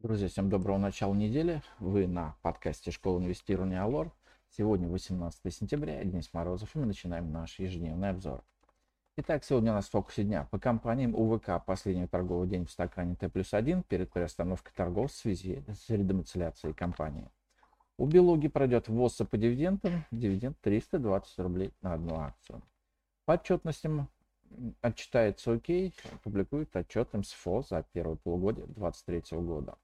Друзья, всем доброго начала недели. Вы на подкасте «Школа инвестирования Алор». Сегодня 18 сентября, Денис Морозов, и мы начинаем наш ежедневный обзор. Итак, сегодня у нас в фокусе дня. По компаниям УВК последний торговый день в стакане Т плюс 1 перед приостановкой торгов в связи с редомицеляцией компании. У Белуги пройдет ввоз по дивидендам, дивиденд 320 рублей на одну акцию. По отчетностям отчитается ОК, публикует отчет МСФО за первое полугодие 2023 года.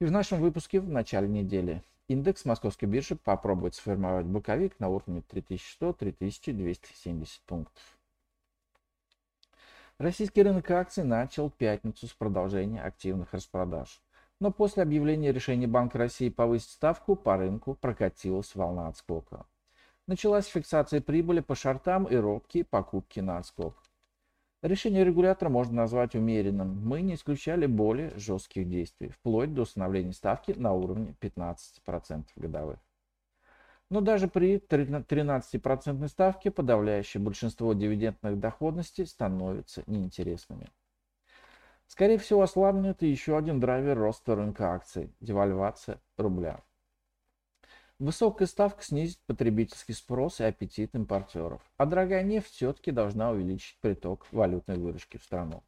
И в нашем выпуске в начале недели индекс московской биржи попробует сформировать боковик на уровне 3100-3270 пунктов. Российский рынок акций начал пятницу с продолжения активных распродаж. Но после объявления решения Банка России повысить ставку по рынку прокатилась волна отскока. Началась фиксация прибыли по шортам и робкие покупки на отскок. Решение регулятора можно назвать умеренным. Мы не исключали более жестких действий, вплоть до установления ставки на уровне 15% годовых. Но даже при 13% ставке подавляющее большинство дивидендных доходностей становятся неинтересными. Скорее всего, ослабнет еще один драйвер роста рынка акций – девальвация рубля. Высокая ставка снизит потребительский спрос и аппетит импортеров, а дорогая нефть все-таки должна увеличить приток валютной выручки в страну.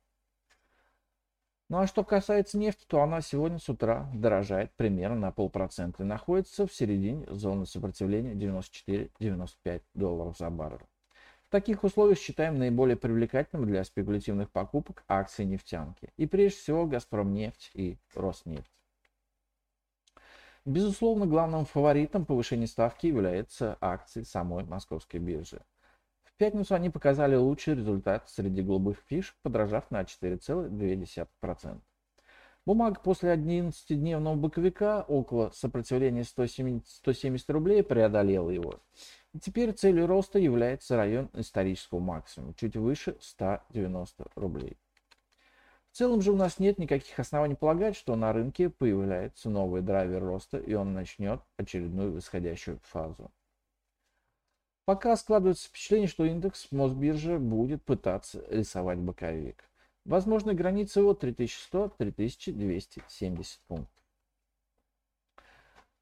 Ну а что касается нефти, то она сегодня с утра дорожает примерно на полпроцента и находится в середине зоны сопротивления 94-95 долларов за баррель. В таких условиях считаем наиболее привлекательным для спекулятивных покупок акции нефтянки. И прежде всего Газпромнефть и Роснефть. Безусловно, главным фаворитом повышения ставки является акции самой московской биржи. В пятницу они показали лучший результат среди голубых фиш, подражав на 4,2%. Бумага после 11-дневного боковика около сопротивления 170, 170 рублей преодолела его. И теперь целью роста является район исторического максимума, чуть выше 190 рублей. Целом же у нас нет никаких оснований полагать, что на рынке появляется новый драйвер роста и он начнет очередную восходящую фазу. Пока складывается впечатление, что индекс Мосбиржи будет пытаться рисовать боковик. Возможно, граница его 3100-3270 пунктов.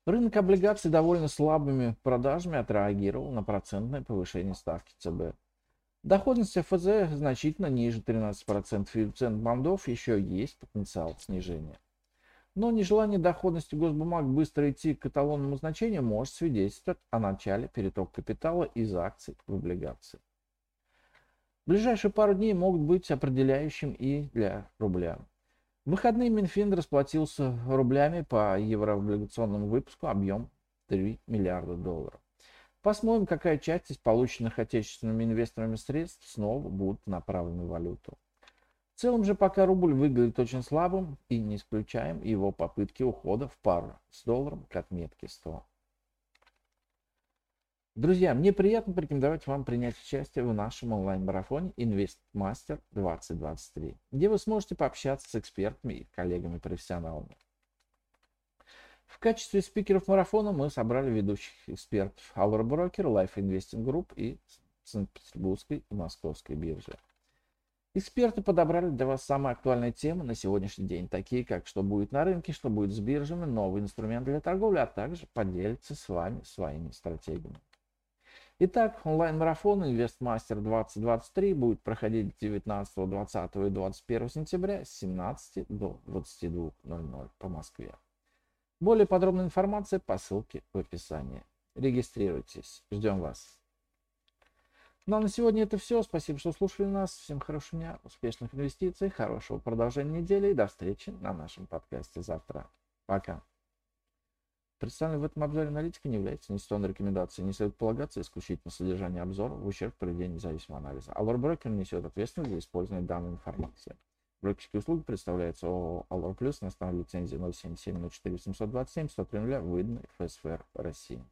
Рынок облигаций довольно слабыми продажами отреагировал на процентное повышение ставки ЦБ. Доходность ФЗ значительно ниже 13%, и у цен бандов еще есть потенциал снижения. Но нежелание доходности госбумаг быстро идти к эталонному значению может свидетельствовать о начале перетока капитала из акций в облигации. Ближайшие пару дней могут быть определяющим и для рубля. В выходные Минфин расплатился рублями по еврооблигационному выпуску объем 3 миллиарда долларов. Посмотрим, какая часть из полученных отечественными инвесторами средств снова будут направлены в валюту. В целом же пока рубль выглядит очень слабым и не исключаем его попытки ухода в пару с долларом к отметке 100. Друзья, мне приятно порекомендовать вам принять участие в нашем онлайн-марафоне InvestMaster 2023, где вы сможете пообщаться с экспертами и коллегами-профессионалами. В качестве спикеров марафона мы собрали ведущих экспертов Our Broker, Life Investing Group и Санкт-Петербургской и Московской биржи. Эксперты подобрали для вас самые актуальные темы на сегодняшний день, такие как что будет на рынке, что будет с биржами, новый инструмент для торговли, а также поделятся с вами своими стратегиями. Итак, онлайн-марафон InvestMaster 2023 будет проходить 19, 20 и 21 сентября с 17 до 22.00 по Москве. Более подробная информация по ссылке в описании. Регистрируйтесь. Ждем вас. Ну а на сегодня это все. Спасибо, что слушали нас. Всем хорошего дня, успешных инвестиций, хорошего продолжения недели и до встречи на нашем подкасте завтра. Пока. Представленная в этом обзоре аналитика не является инвестиционной рекомендацией. Не следует полагаться исключительно содержание обзора в ущерб проведению независимого анализа. Allure Broker несет ответственность за использование данной информации. Брокерские услуги представляются ООО «Аллар Плюс» на основе лицензии 077 04 727 103 выданной ФСФР России.